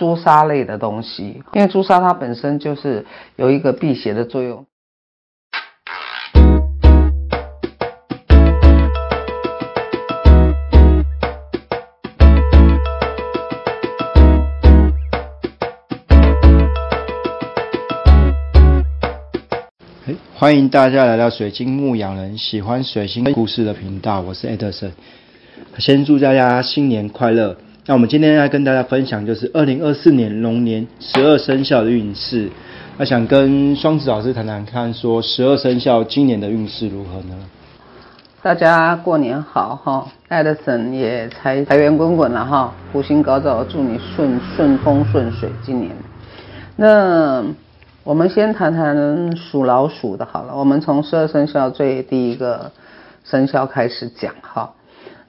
朱砂类的东西，因为朱砂它本身就是有一个辟邪的作用。欢迎大家来到水晶牧羊人喜欢水晶故事的频道，我是艾德森。先祝大家新年快乐。那我们今天要跟大家分享就是二零二四年龙年十二生肖的运势。那想跟双子老师谈谈看，说十二生肖今年的运势如何呢？大家过年好哈，爱的神也财财源滚滚了哈，福星高照，祝你顺顺风顺水。今年那。我们先谈谈属老鼠的，好了。我们从十二生肖最第一个生肖开始讲哈。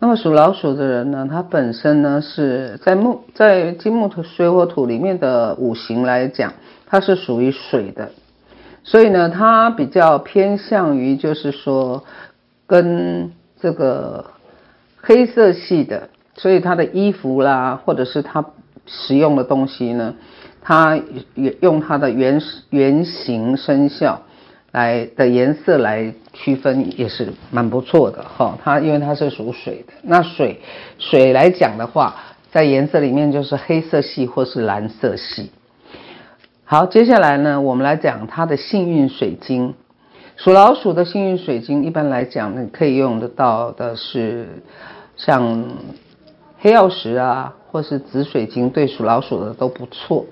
那么属老鼠的人呢，他本身呢是在木在金木土水火土里面的五行来讲，它是属于水的，所以呢，它比较偏向于就是说跟这个黑色系的，所以他的衣服啦，或者是他使用的东西呢。它用它的原原型生肖来的颜色来区分也是蛮不错的哈。它因为它是属水的，那水水来讲的话，在颜色里面就是黑色系或是蓝色系。好，接下来呢，我们来讲它的幸运水晶。属老鼠的幸运水晶，一般来讲呢，可以用得到的是像黑曜石啊，或是紫水晶，对属老鼠的都不错。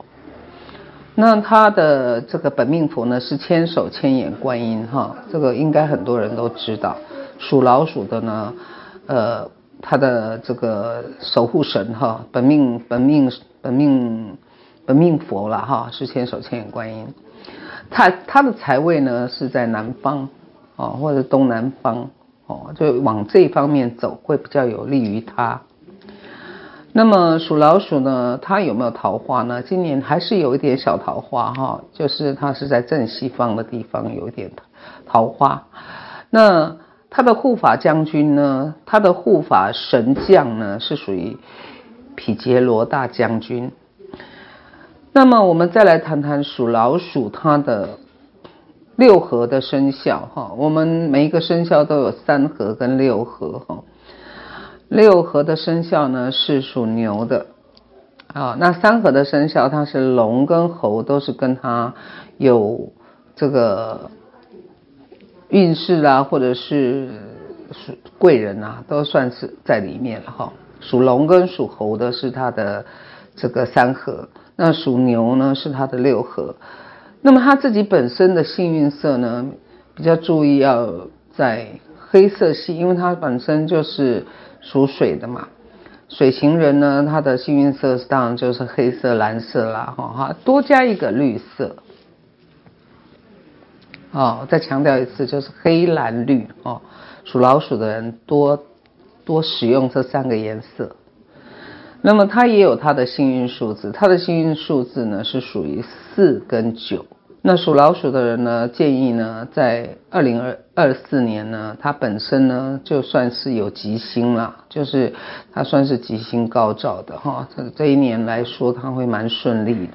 那他的这个本命符呢，是千手千眼观音哈，这个应该很多人都知道。属老鼠的呢，呃，他的这个守护神哈，本命本命本命本命佛了哈，是千手千眼观音。他他的财位呢是在南方哦，或者东南方哦，就往这方面走会比较有利于他。那么属老鼠呢，它有没有桃花呢？今年还是有一点小桃花哈，就是它是在正西方的地方有一点桃花。那它的护法将军呢，它的护法神将呢是属于毗杰罗大将军。那么我们再来谈谈属老鼠它的六合的生肖哈，我们每一个生肖都有三合跟六合哈。六合的生肖呢是属牛的，啊，那三合的生肖它是龙跟猴，都是跟它有这个运势啊，或者是属贵人啊，都算是在里面了哈。属龙跟属猴的是它的这个三合，那属牛呢是它的六合。那么他自己本身的幸运色呢，比较注意要在黑色系，因为它本身就是。属水的嘛，水型人呢，他的幸运色是当然就是黑色、蓝色啦，哈哈，多加一个绿色。哦，再强调一次，就是黑、蓝、绿哦。属老鼠的人多多使用这三个颜色。那么他也有他的幸运数字，他的幸运数字呢是属于四跟九。那属老鼠的人呢，建议呢，在二零二二四年呢，他本身呢就算是有吉星了，就是他算是吉星高照的哈。这这一年来说，他会蛮顺利的。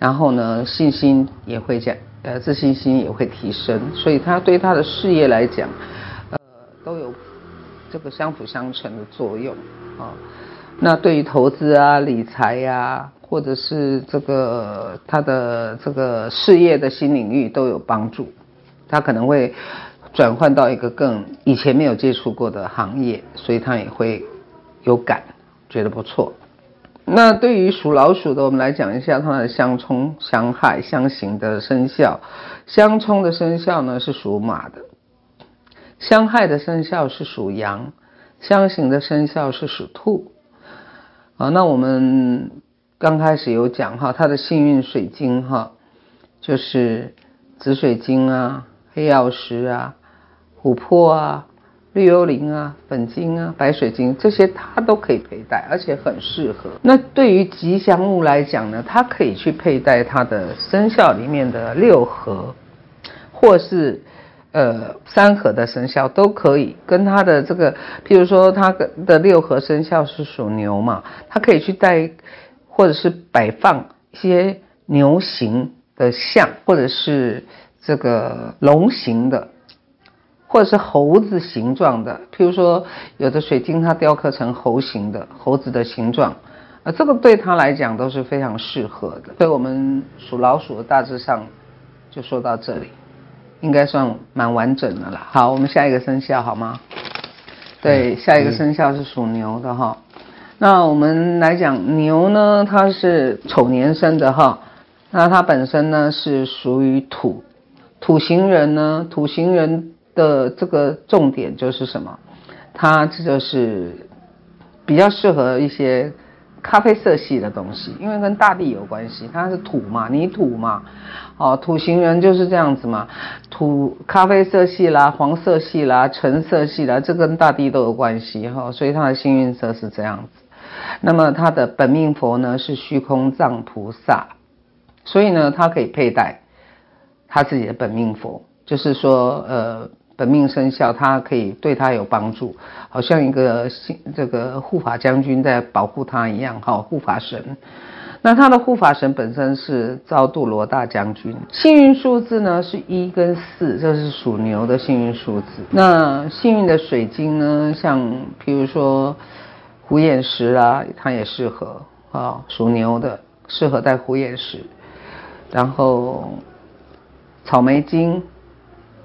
然后呢，信心也会降，呃，自信心也会提升，所以他对他的事业来讲，呃，都有这个相辅相成的作用啊。那对于投资啊、理财呀、啊。或者是这个他的这个事业的新领域都有帮助，他可能会转换到一个更以前没有接触过的行业，所以他也会有感，觉得不错。那对于属老鼠的，我们来讲一下它的相冲、相害、相刑的生肖。相冲的生肖呢是属马的，相害的生肖是属羊，相刑的生肖是属兔。啊，那我们。刚开始有讲哈，它的幸运水晶哈，就是紫水晶啊、黑曜石啊、琥珀啊、绿幽灵啊、粉晶啊、白水晶这些，它都可以佩戴，而且很适合。那对于吉祥物来讲呢，它可以去佩戴它的生肖里面的六合，或是呃三合的生肖都可以。跟它的这个，譬如说它的六合生肖是属牛嘛，它可以去戴。或者是摆放一些牛形的像，或者是这个龙形的，或者是猴子形状的。譬如说，有的水晶它雕刻成猴形的，猴子的形状，啊，这个对他来讲都是非常适合的。所以我们属老鼠的大致上就说到这里，应该算蛮完整的了。好，我们下一个生肖好吗？对，下一个生肖是属牛的哈。那我们来讲牛呢，它是丑年生的哈。那它本身呢是属于土，土型人呢，土型人的这个重点就是什么？它这就是比较适合一些咖啡色系的东西，因为跟大地有关系，它是土嘛，泥土嘛。哦，土型人就是这样子嘛，土咖啡色系啦，黄色系啦，橙色系啦，这跟大地都有关系哈，所以它的幸运色是这样子。那么他的本命佛呢是虚空藏菩萨，所以呢，他可以佩戴他自己的本命佛，就是说，呃，本命生肖，他可以对他有帮助，好像一个这个护法将军在保护他一样，哈，护法神。那他的护法神本身是招度罗大将军，幸运数字呢是一跟四，这是属牛的幸运数字。那幸运的水晶呢，像譬如说。虎眼石啊，它也适合啊，属牛的适合戴虎眼石，然后草莓晶、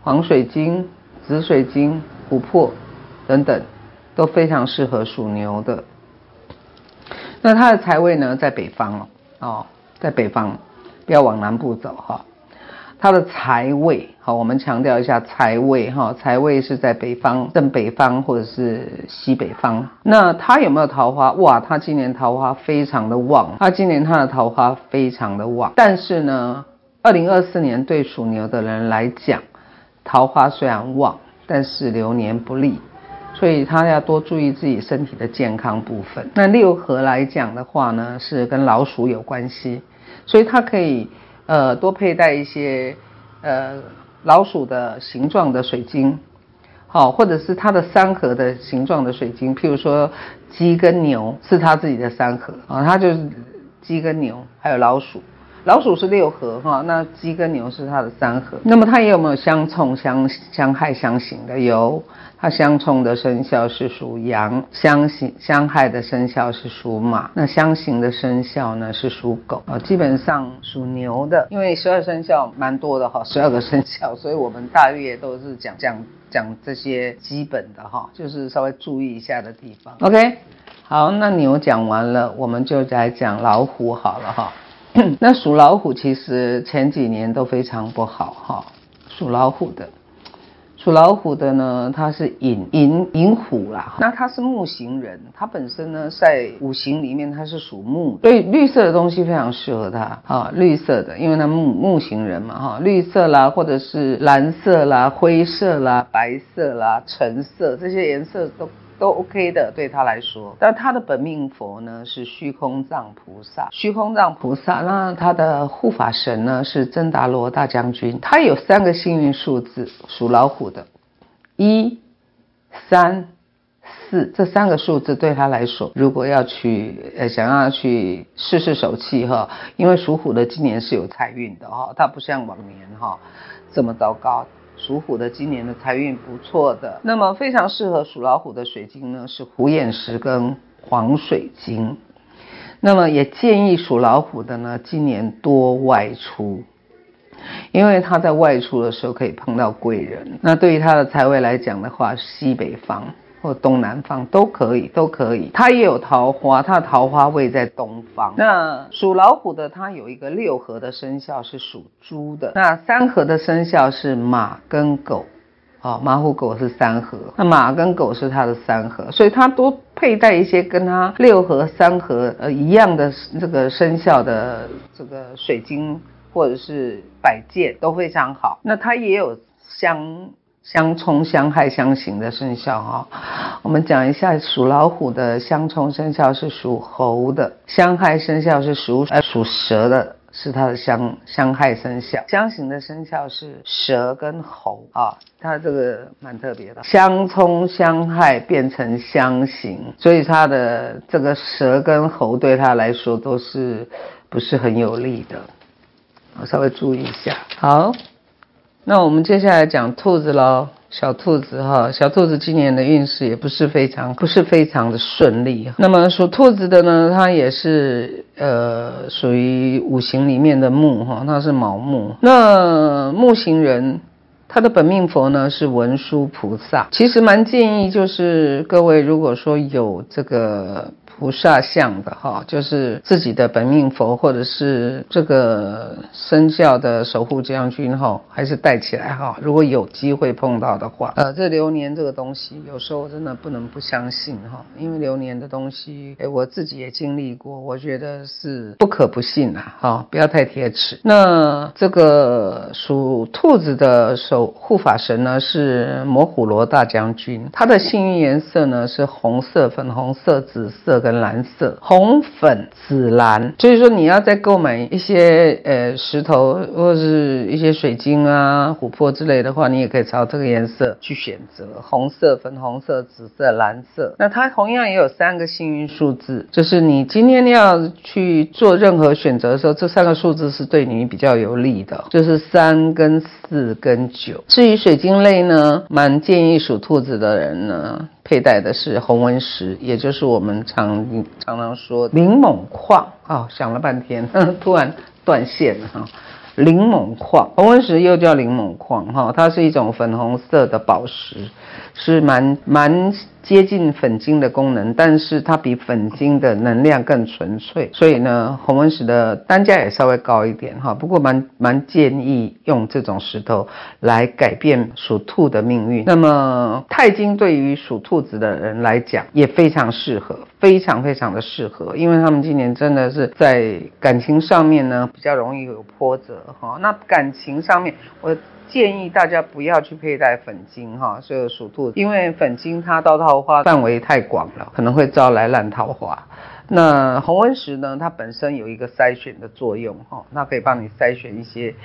黄水晶、紫水晶、琥珀等等，都非常适合属牛的。那它的财位呢，在北方哦，在北方，不要往南部走哈。它的财位，好，我们强调一下财位哈，财位是在北方，正北方或者是西北方。那他有没有桃花？哇，他今年桃花非常的旺，他今年他的桃花非常的旺。但是呢，二零二四年对属牛的人来讲，桃花虽然旺，但是流年不利，所以他要多注意自己身体的健康部分。那六合来讲的话呢，是跟老鼠有关系，所以他可以。呃，多佩戴一些呃老鼠的形状的水晶，好，或者是它的三合的形状的水晶，譬如说鸡跟牛是它自己的三合啊，它就是鸡跟牛还有老鼠，老鼠是六合哈，那鸡跟牛是它的三合。那么它也有没有相冲相相害相刑的？有。它相冲的生肖是属羊，相刑相害的生肖是属马，那相刑的生肖呢是属狗啊。基本上属牛的，因为十二生肖蛮多的哈，十二个生肖，所以我们大约都是讲讲讲这些基本的哈，就是稍微注意一下的地方。OK，好，那牛讲完了，我们就来讲老虎好了哈。那属老虎其实前几年都非常不好哈，属老虎的。属老虎的呢，它是寅寅寅虎啦。那它是木型人，它本身呢在五行里面它是属木，所以绿色的东西非常适合它啊。绿色的，因为它木木型人嘛哈，绿色啦，或者是蓝色啦、灰色啦、白色啦、橙色这些颜色都。都 OK 的，对他来说。但他的本命佛呢是虚空藏菩萨，虚空藏菩萨。那他的护法神呢是真达罗大将军。他有三个幸运数字，属老虎的，一、三、四这三个数字对他来说，如果要去呃想要去试试手气哈，因为属虎的今年是有财运的哈，他不像往年哈这么糟糕。属虎的今年的财运不错的，那么非常适合属老虎的水晶呢是虎眼石跟黄水晶，那么也建议属老虎的呢今年多外出，因为他在外出的时候可以碰到贵人。那对于他的财位来讲的话，西北方。或东南方都可以，都可以。它也有桃花，它的桃花位在东方。那属老虎的，它有一个六合的生肖是属猪的。那三合的生肖是马跟狗，哦，马虎狗是三合。那马跟狗是它的三合，所以它多佩戴一些跟它六合、三合呃一样的这个生肖的这个水晶或者是摆件都非常好。那它也有相。相冲相害相刑的生肖哈，我们讲一下属老虎的相冲生肖是属猴的，相害生肖是属呃属蛇的是它的相相害生肖。相刑的生肖是蛇跟猴啊，它这个蛮特别的，相冲相害变成相刑，所以它的这个蛇跟猴对他来说都是不是很有利的，我稍微注意一下。好，那我们接下来讲兔子喽。小兔子哈，小兔子今年的运势也不是非常，不是非常的顺利。那么属兔子的呢，它也是呃属于五行里面的木哈，它是卯木。那木型人，他的本命佛呢是文殊菩萨。其实蛮建议就是各位如果说有这个。菩萨像的哈，就是自己的本命佛，或者是这个生肖的守护将军哈，还是带起来哈。如果有机会碰到的话，呃，这流年这个东西，有时候真的不能不相信哈，因为流年的东西，哎，我自己也经历过，我觉得是不可不信啊，哈，不要太铁齿。那这个属兔子的守护法神呢，是摩虎罗大将军，他的幸运颜色呢是红色、粉红色、紫色。跟蓝色、红、粉、紫、蓝，所以说你要再购买一些呃石头或者是一些水晶啊、琥珀之类的话，你也可以朝这个颜色去选择：红色、粉红色、紫色、蓝色。那它同样也有三个幸运数字，就是你今天要去做任何选择的时候，这三个数字是对你比较有利的，就是三跟四跟九。至于水晶类呢，蛮建议属兔子的人呢。佩戴的是红纹石，也就是我们常常常说灵锰矿啊、哦，想了半天，呵 呵突然断线了哈。灵锰矿，红纹石又叫灵锰矿哈，它是一种粉红色的宝石，是蛮蛮。接近粉晶的功能，但是它比粉晶的能量更纯粹，所以呢，红纹石的单价也稍微高一点哈。不过蛮蛮建议用这种石头来改变属兔的命运。那么钛金对于属兔子的人来讲也非常适合，非常非常的适合，因为他们今年真的是在感情上面呢比较容易有波折哈。那感情上面我。建议大家不要去佩戴粉晶哈，所有属兔，因为粉晶它到桃花范围太广了，可能会招来烂桃花。那红纹石呢，它本身有一个筛选的作用哈，那可以帮你筛选一些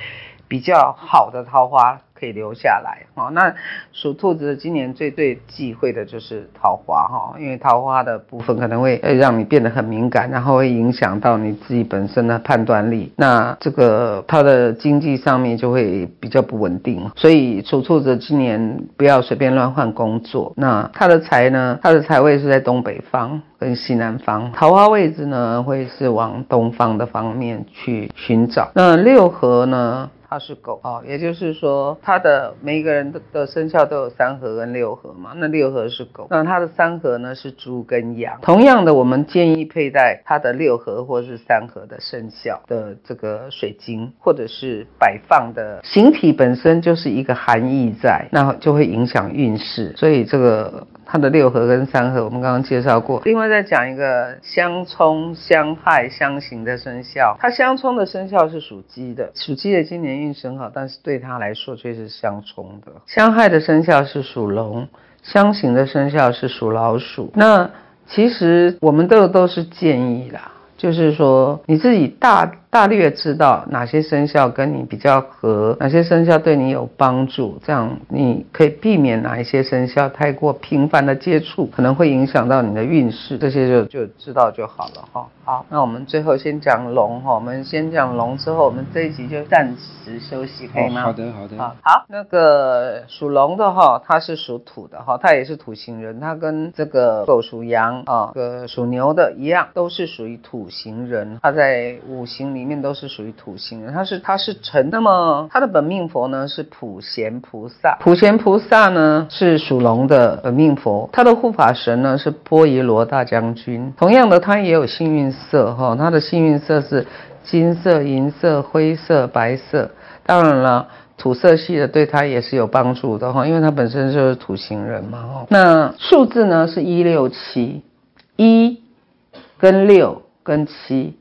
比较好的桃花。可以留下来哈，那属兔子今年最最忌讳的就是桃花哈，因为桃花的部分可能会让你变得很敏感，然后会影响到你自己本身的判断力。那这个它的经济上面就会比较不稳定，所以属兔子今年不要随便乱换工作。那它的财呢，它的财位是在东北方跟西南方，桃花位置呢会是往东方的方面去寻找。那六合呢？它是狗哦，也就是说，它的每一个人的的生肖都有三合跟六合嘛。那六合是狗，那它的三合呢是猪跟羊。同样的，我们建议佩戴它的六合或是三合的生肖的这个水晶，或者是摆放的形体本身就是一个含义在，那就会影响运势。所以这个。它的六合跟三合，我们刚刚介绍过。另外再讲一个相冲、相害、相刑的生肖。它相冲的生肖是属鸡的，属鸡的今年运势很好，但是对他来说却是相冲的。相害的生肖是属龙，相刑的生肖是属老鼠。那其实我们都都是建议啦，就是说你自己大。大略知道哪些生肖跟你比较合，哪些生肖对你有帮助，这样你可以避免哪一些生肖太过频繁的接触，可能会影响到你的运势，这些就就知道就好了哈。好，那我们最后先讲龙哈，我们先讲龙之后，我们这一集就暂时休息，可以吗？好的，好的。好，好，那个属龙的哈，它是属土的哈，它也是土型人，它跟这个狗属羊啊，这个属牛的一样，都是属于土型人，它在五行里。里面都是属于土星人，他是他是辰，那么他的本命佛呢是普贤菩萨，普贤菩萨呢是属龙的本命佛，他的护法神呢是波伊罗大将军，同样的他也有幸运色哈，他的幸运色是金色、银色、灰色、白色，当然了，土色系的对他也是有帮助的哈，因为他本身就是土星人嘛哈，那数字呢是一六七，一跟六跟七。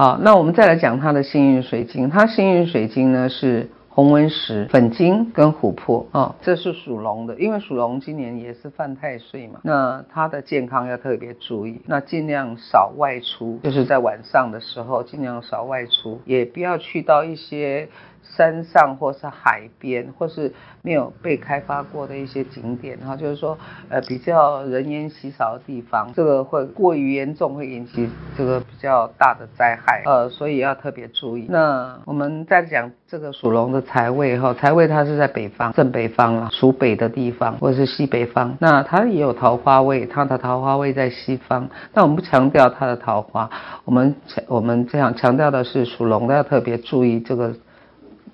好，那我们再来讲它的幸运水晶。它幸运水晶呢是红纹石、粉晶跟琥珀啊，这是属龙的，因为属龙今年也是犯太岁嘛，那它的健康要特别注意，那尽量少外出，就是在晚上的时候尽量少外出，也不要去到一些。山上或是海边，或是没有被开发过的一些景点，哈，就是说，呃，比较人烟稀少的地方，这个会过于严重，会引起这个比较大的灾害，呃，所以要特别注意。那我们再讲这个属龙的财位，哈，财位它是在北方，正北方啊，属北的地方，或者是西北方。那它也有桃花位，它的桃花位在西方。那我们不强调它的桃花，我们强我们这样强调的是属龙的要特别注意这个。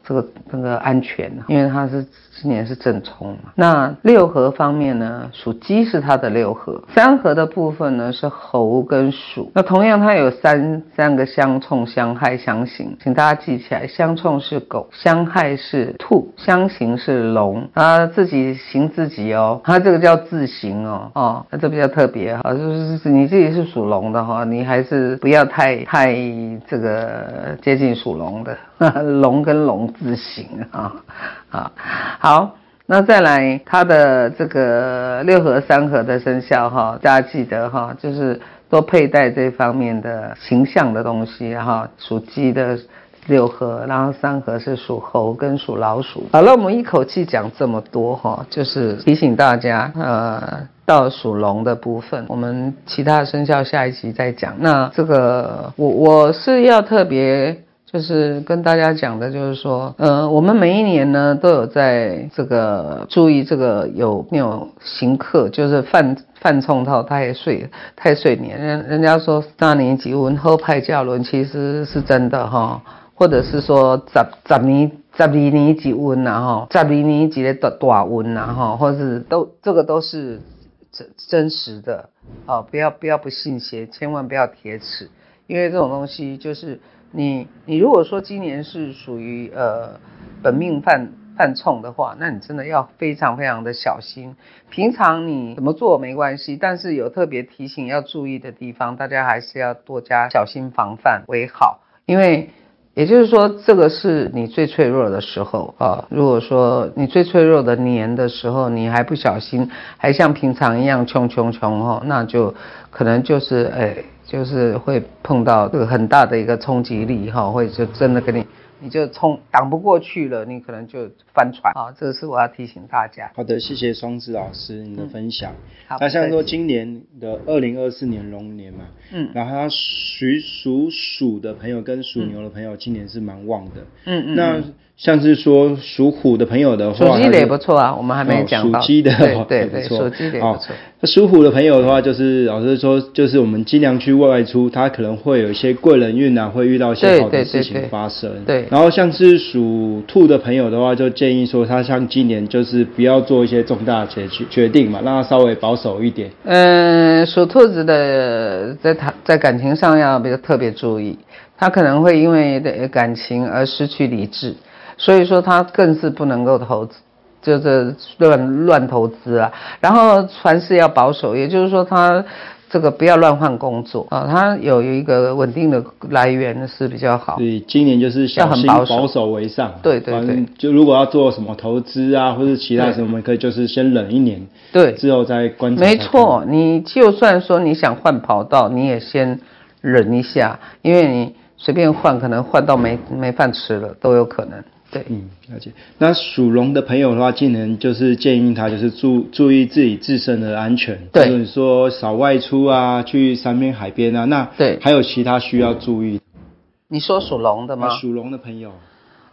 这个这个安全，因为它是今年是正冲嘛。那六合方面呢，属鸡是它的六合，三合的部分呢是猴跟鼠。那同样它有三三个相冲、相害、相刑，请大家记起来，相冲是狗，相害是兔，相刑是龙。它自己刑自己哦，它这个叫自刑哦哦，那这比较特别哈，就是你自己是属龙的哈，你还是不要太太这个接近属龙的。龙跟龙字形啊啊，好，那再来它的这个六合三合的生肖哈，大家记得哈，就是多佩戴这方面的形象的东西哈，属鸡的六合，然后三合是属猴跟属老鼠。好了，我们一口气讲这么多哈，就是提醒大家，呃，到属龙的部分，我们其他生肖下一集再讲。那这个我我是要特别。就是跟大家讲的，就是说，呃，我们每一年呢都有在这个注意这个有没有行客，就是犯犯冲到太岁太岁年，人人家说三年吉运后派驾轮，其实是真的哈，或者是说十十年十二年吉运呐哈，十二年吉的大大运呐哈，或者是都这个都是真真实的，哦，不要不要不信邪，千万不要铁齿，因为这种东西就是。你你如果说今年是属于呃本命犯犯冲的话，那你真的要非常非常的小心。平常你怎么做没关系，但是有特别提醒要注意的地方，大家还是要多加小心防范为好。因为也就是说，这个是你最脆弱的时候啊。如果说你最脆弱的年的时候，你还不小心，还像平常一样冲冲冲哦，那就可能就是哎。就是会碰到这个很大的一个冲击力哈，会就真的给你。你就冲挡不过去了，你可能就翻船啊！这个是我要提醒大家。好的，谢谢双子老师你的分享。嗯、好，那像说今年的二零二四年龙年嘛，嗯，然后他属属鼠的朋友跟属牛的朋友今年是蛮旺的，嗯嗯。那像是说属虎的朋友的话，属鸡的也不错啊，我们还没讲到。属鸡的对对对，属鸡的也不错。那属虎的朋友的话，就是老师说，就是我们尽量去外出，他可能会有一些贵人运啊，会遇到一些好的事情发生。对，对，对，对。然后像是属兔的朋友的话，就建议说他像今年就是不要做一些重大决决决定嘛，让他稍微保守一点。嗯，属兔子的在他在感情上要比较特别注意，他可能会因为的感情而失去理智，所以说他更是不能够投资，就是乱乱投资啊。然后凡事要保守，也就是说他。这个不要乱换工作啊，他有一个稳定的来源是比较好。对，今年就是小心保守为上。对对对。就如果要做什么投资啊，或者其他什么，我们可以就是先忍一年。对。之后再观察。没错，你就算说你想换跑道，你也先忍一下，因为你随便换，可能换到没没饭吃了都有可能。对，嗯，了解。那属龙的朋友的话，今年就是建议他就是注注意自己自身的安全，对，就是说少外出啊，去山边海边啊。那对，还有其他需要注意。你说属龙的吗？属龙的朋友，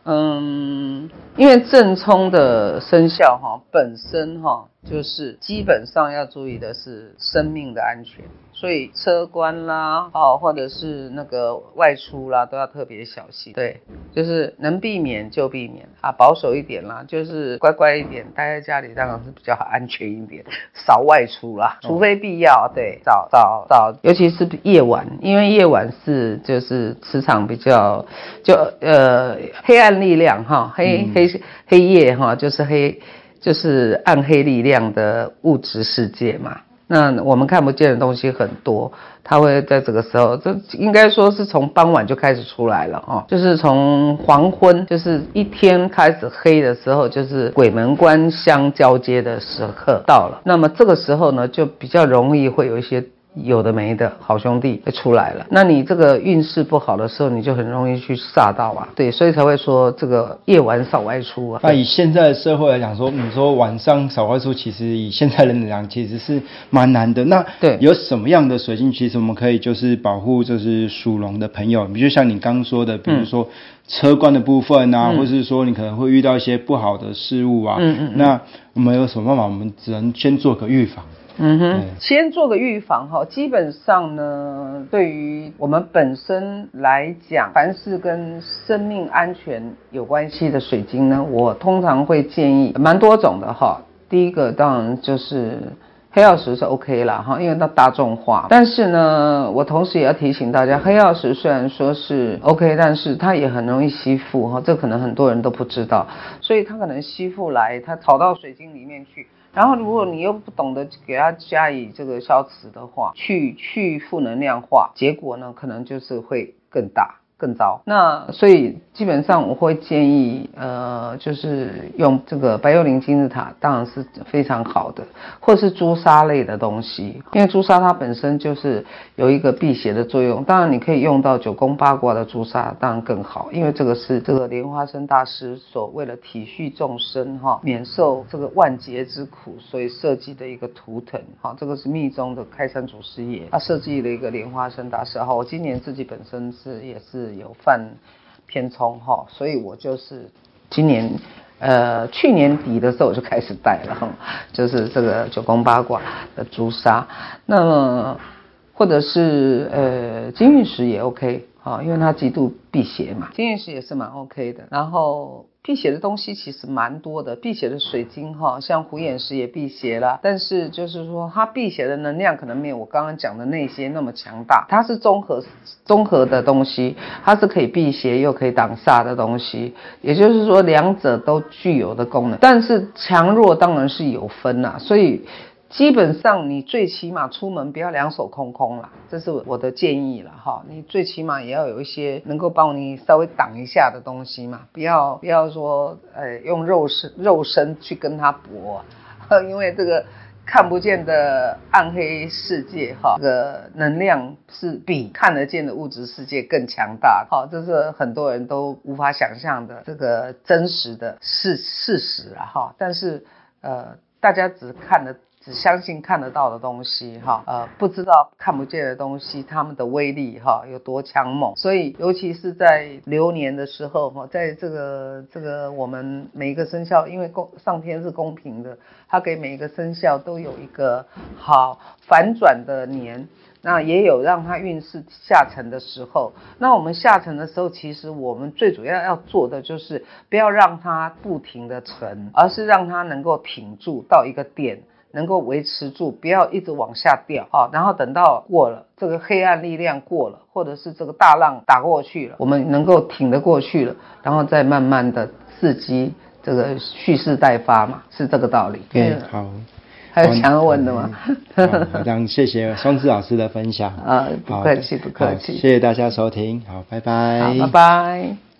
嗯，因为正冲的生肖哈，本身哈就是基本上要注意的是生命的安全。所以车关啦，哦，或者是那个外出啦，都要特别小心。对，就是能避免就避免啊，保守一点啦，就是乖乖一点，待在家里当然是比较好，安全一点，少外出啦，除非必要。对，早早早，尤其是夜晚，因为夜晚是就是磁场比较就呃黑暗力量哈，黑黑黑夜哈，就是黑就是暗黑力量的物质世界嘛。那我们看不见的东西很多，它会在这个时候，这应该说是从傍晚就开始出来了哦，就是从黄昏，就是一天开始黑的时候，就是鬼门关相交接的时刻到了。那么这个时候呢，就比较容易会有一些。有的没的好兄弟会出来了，那你这个运势不好的时候，你就很容易去煞到啊。对，所以才会说这个夜晚少外出啊。那以现在的社会来讲，说你说晚上少外出，其实以现在人来讲，其实是蛮难的。那对，有什么样的水晶，其实我们可以就是保护，就是属龙的朋友，比如像你刚刚说的，比如说车关的部分啊，嗯、或是说你可能会遇到一些不好的事物啊。嗯嗯，嗯。那我们有什么办法？我们只能先做个预防。嗯哼，先做个预防哈。基本上呢，对于我们本身来讲，凡是跟生命安全有关系的水晶呢，我通常会建议蛮多种的哈。第一个当然就是黑曜石是 OK 啦哈，因为它大众化。但是呢，我同时也要提醒大家，黑曜石虽然说是 OK，但是它也很容易吸附哈，这可能很多人都不知道，所以它可能吸附来，它跑到水晶里面去。然后，如果你又不懂得给它加以这个消磁的话，去去负能量化，结果呢，可能就是会更大。更糟，那所以基本上我会建议，呃，就是用这个白幽灵金字塔，当然是非常好的，或是朱砂类的东西，因为朱砂它本身就是有一个辟邪的作用。当然你可以用到九宫八卦的朱砂，当然更好，因为这个是这个莲花生大师所为了体恤众生哈，免受这个万劫之苦，所以设计的一个图腾哈，这个是密宗的开山祖师爷他设计了一个莲花生大师哈，我今年自己本身是也是。有犯偏冲哈，所以我就是今年呃去年底的时候我就开始戴了，就是这个九宫八卦的朱砂，那么或者是呃金玉石也 OK 啊，因为它极度辟邪嘛，金玉石也是蛮 OK 的，然后。辟邪的东西其实蛮多的，辟邪的水晶哈，像虎眼石也辟邪啦。但是就是说它辟邪的能量可能没有我刚刚讲的那些那么强大。它是综合综合的东西，它是可以辟邪又可以挡煞的东西，也就是说两者都具有的功能。但是强弱当然是有分呐，所以。基本上，你最起码出门不要两手空空啦，这是我的建议了哈。你最起码也要有一些能够帮你稍微挡一下的东西嘛，不要不要说，呃，用肉身肉身去跟他搏，因为这个看不见的暗黑世界哈，这个能量是比看得见的物质世界更强大，好，这是很多人都无法想象的这个真实的事事实啊哈。但是呃，大家只看的。只相信看得到的东西，哈，呃，不知道看不见的东西，它们的威力，哈，有多强猛。所以，尤其是在流年的时候，哈，在这个这个我们每一个生肖，因为公上天是公平的，它给每一个生肖都有一个好反转的年。那也有让它运势下沉的时候，那我们下沉的时候，其实我们最主要要做的就是不要让它不停的沉，而是让它能够挺住到一个点，能够维持住，不要一直往下掉啊。然后等到过了这个黑暗力量过了，或者是这个大浪打过去了，我们能够挺得过去了，然后再慢慢的刺激这个蓄势待发嘛，是这个道理。对，好。还有想要问的吗？好，这样谢谢松子老师的分享。啊，不客气，不客气。谢谢大家收听，好，拜拜。好，拜拜。